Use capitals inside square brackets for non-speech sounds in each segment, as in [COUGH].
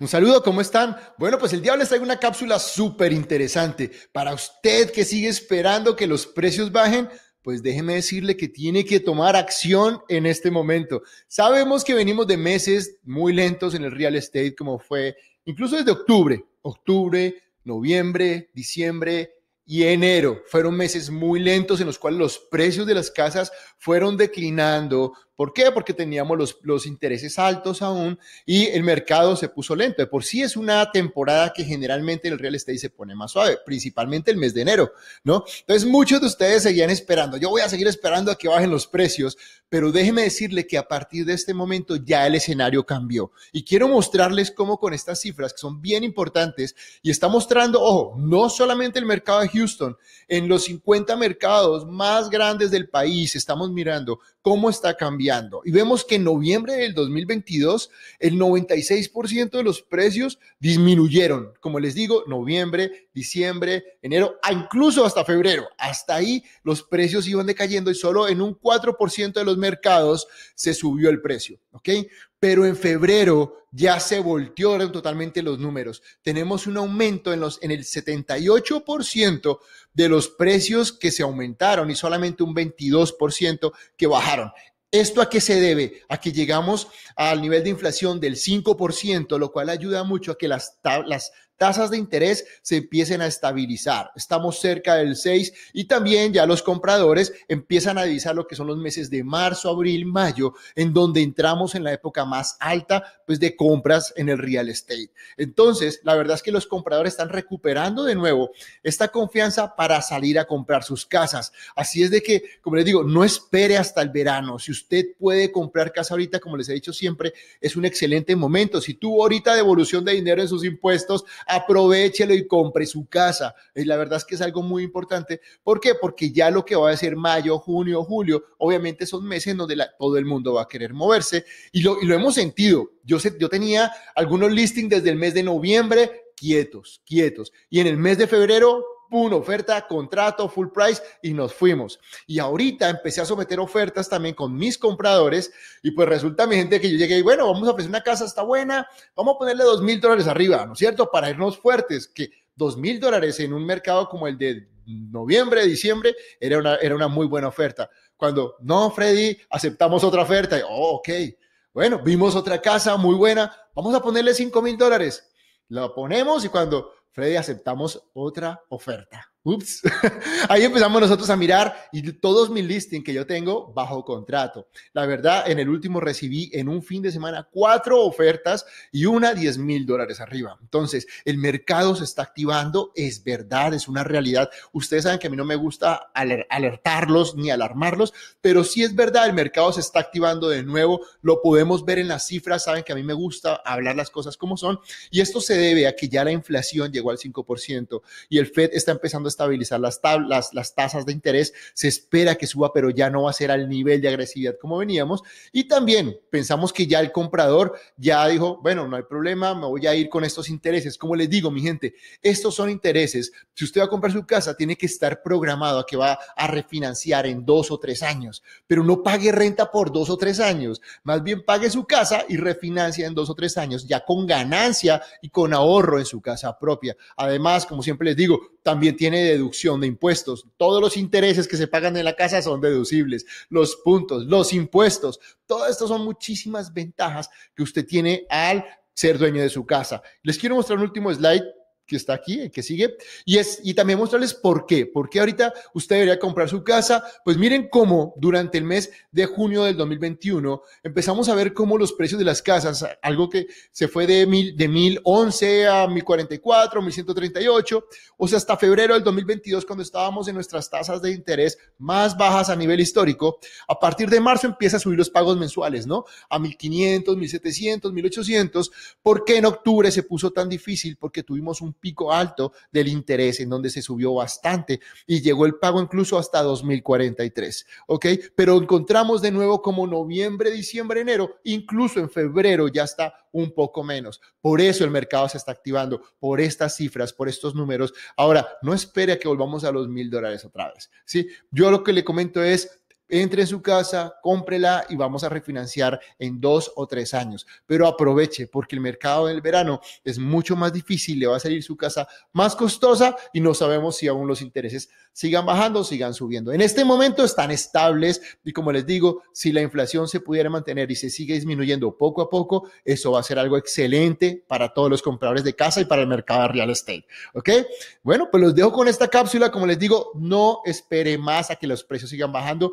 Un saludo, ¿cómo están? Bueno, pues el día les traigo una cápsula súper interesante. Para usted que sigue esperando que los precios bajen, pues déjeme decirle que tiene que tomar acción en este momento. Sabemos que venimos de meses muy lentos en el real estate, como fue incluso desde octubre, octubre, noviembre, diciembre y enero. Fueron meses muy lentos en los cuales los precios de las casas fueron declinando ¿Por qué? Porque teníamos los, los, intereses altos aún y el mercado se puso lento. De por sí es una temporada que generalmente el real estate se pone más suave, principalmente el mes de enero, ¿no? Entonces muchos de ustedes seguían esperando. Yo voy a seguir esperando a que bajen los precios, pero déjeme decirle que a partir de este momento ya el escenario cambió. Y quiero mostrarles cómo con estas cifras que son bien importantes y está mostrando, ojo, no solamente el mercado de Houston, en los 50 mercados más grandes del país estamos mirando cómo está cambiando. Y vemos que en noviembre del 2022 el 96% de los precios disminuyeron. Como les digo, noviembre, diciembre, enero, incluso hasta febrero. Hasta ahí los precios iban decayendo y solo en un 4% de los mercados se subió el precio. ¿Ok? pero en febrero ya se voltearon totalmente los números. Tenemos un aumento en, los, en el 78% de los precios que se aumentaron y solamente un 22% que bajaron. ¿Esto a qué se debe? A que llegamos al nivel de inflación del 5%, lo cual ayuda mucho a que las, las tasas de interés se empiecen a estabilizar. Estamos cerca del 6 y también ya los compradores empiezan a divisar lo que son los meses de marzo, abril, mayo, en donde entramos en la época más alta pues de compras en el real estate. Entonces, la verdad es que los compradores están recuperando de nuevo esta confianza para salir a comprar sus casas. Así es de que, como les digo, no espere hasta el verano. Si usted puede comprar casa ahorita, como les he dicho siempre, es un excelente momento. Si tuvo ahorita devolución de dinero en sus impuestos, aprovechelo y compre su casa. Y la verdad es que es algo muy importante. ¿Por qué? Porque ya lo que va a ser mayo, junio, julio, obviamente son meses en donde todo el mundo va a querer moverse y lo, hemos sentido. Yo tenía algunos listings desde el mes de noviembre quietos, quietos. Y en el mes de febrero pum, oferta, contrato, full price y nos fuimos. Y ahorita empecé a someter ofertas también con mis compradores y pues resulta mi gente que yo llegué y bueno, vamos a ofrecer una casa, está buena, vamos a ponerle dos mil dólares arriba, ¿no es cierto? Para irnos fuertes, que dos mil dólares en un mercado como el de noviembre, diciembre, era una, era una muy buena oferta. Cuando, no, Freddy, aceptamos otra oferta, y, oh, ok, bueno, vimos otra casa muy buena, vamos a ponerle cinco mil dólares. Lo ponemos y cuando Freddy, aceptamos otra oferta. Ups. [LAUGHS] Ahí empezamos nosotros a mirar y todos mis listings que yo tengo bajo contrato. La verdad, en el último recibí en un fin de semana cuatro ofertas y una 10 mil dólares arriba. Entonces, el mercado se está activando, es verdad, es una realidad. Ustedes saben que a mí no me gusta alertarlos ni alarmarlos, pero sí es verdad, el mercado se está activando de nuevo. Lo podemos ver en las cifras, saben que a mí me gusta hablar las cosas como son y esto se debe a que ya la inflación llegó al 5% y el Fed está empezando a estabilizar las, las tasas de interés, se espera que suba, pero ya no va a ser al nivel de agresividad como veníamos. Y también pensamos que ya el comprador ya dijo, bueno, no hay problema, me voy a ir con estos intereses. Como les digo, mi gente, estos son intereses. Si usted va a comprar su casa, tiene que estar programado a que va a refinanciar en dos o tres años, pero no pague renta por dos o tres años. Más bien pague su casa y refinancia en dos o tres años, ya con ganancia y con ahorro en su casa propia. Además, como siempre les digo, también tiene deducción de impuestos. Todos los intereses que se pagan en la casa son deducibles. Los puntos, los impuestos, todo esto son muchísimas ventajas que usted tiene al ser dueño de su casa. Les quiero mostrar un último slide que está aquí, el que sigue, y, es, y también mostrarles por qué. ¿Por qué ahorita usted debería comprar su casa? Pues miren cómo durante el mes de junio del 2021 empezamos a ver cómo los precios de las casas, algo que se fue de, mil, de 1011 a 1044, 1138, o sea, hasta febrero del 2022, cuando estábamos en nuestras tasas de interés más bajas a nivel histórico, a partir de marzo empieza a subir los pagos mensuales, ¿no? A 1500, 1700, 1800. ¿Por qué en octubre se puso tan difícil? Porque tuvimos un pico alto del interés en donde se subió bastante y llegó el pago incluso hasta 2043, ¿ok? Pero encontramos de nuevo como noviembre, diciembre, enero, incluso en febrero ya está un poco menos. Por eso el mercado se está activando, por estas cifras, por estos números. Ahora, no espere a que volvamos a los mil dólares otra vez, ¿sí? Yo lo que le comento es, entre en su casa, cómprela y vamos a refinanciar en dos o tres años. Pero aproveche porque el mercado del verano es mucho más difícil, le va a salir su casa más costosa y no sabemos si aún los intereses sigan bajando o sigan subiendo. En este momento están estables y como les digo, si la inflación se pudiera mantener y se sigue disminuyendo poco a poco, eso va a ser algo excelente para todos los compradores de casa y para el mercado de real estate. ¿Ok? Bueno, pues los dejo con esta cápsula. Como les digo, no espere más a que los precios sigan bajando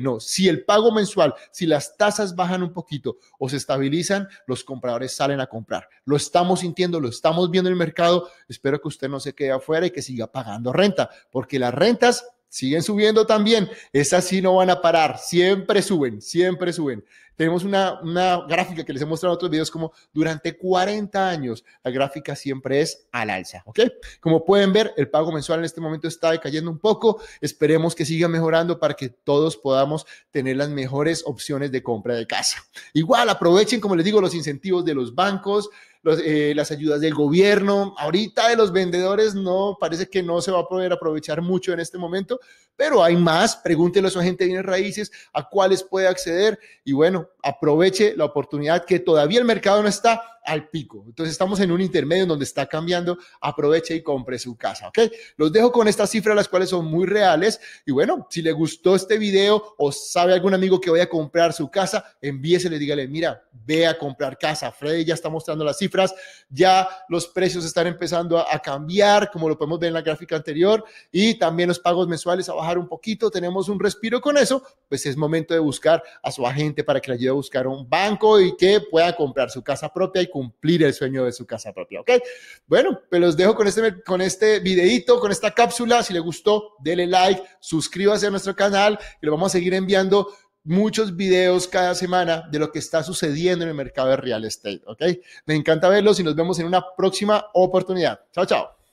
no. Si el pago mensual, si las tasas bajan un poquito o se estabilizan, los compradores salen a comprar. Lo estamos sintiendo, lo estamos viendo en el mercado. Espero que usted no se quede afuera y que siga pagando renta, porque las rentas siguen subiendo también. Esas sí no van a parar, siempre suben, siempre suben. Tenemos una, una gráfica que les he mostrado en otros videos como durante 40 años la gráfica siempre es al alza, ¿ok? Como pueden ver, el pago mensual en este momento está decayendo un poco. Esperemos que siga mejorando para que todos podamos tener las mejores opciones de compra de casa. Igual aprovechen, como les digo, los incentivos de los bancos. Eh, las ayudas del gobierno. Ahorita de los vendedores no, parece que no se va a poder aprovechar mucho en este momento, pero hay más. Pregúntele a su agente de bienes raíces a cuáles puede acceder y bueno, aproveche la oportunidad que todavía el mercado no está al pico. Entonces estamos en un intermedio donde está cambiando, aproveche y compre su casa, ¿ok? Los dejo con estas cifras, las cuales son muy reales. Y bueno, si le gustó este video o sabe algún amigo que vaya a comprar su casa, envíesele, dígale, mira, ve a comprar casa. Freddy ya está mostrando las cifras, ya los precios están empezando a, cambiar, como lo podemos ver en la gráfica anterior, y también los pagos mensuales a bajar un poquito. Tenemos un respiro con eso, pues es momento de buscar a su agente para que le ayude a buscar un banco y que pueda comprar su casa propia cumplir el sueño de su casa propia, ¿ok? Bueno, pues los dejo con este, con este videito, con esta cápsula. Si le gustó, dele like, suscríbase a nuestro canal y le vamos a seguir enviando muchos videos cada semana de lo que está sucediendo en el mercado de real estate, ¿ok? Me encanta verlos y nos vemos en una próxima oportunidad. Chao, chao.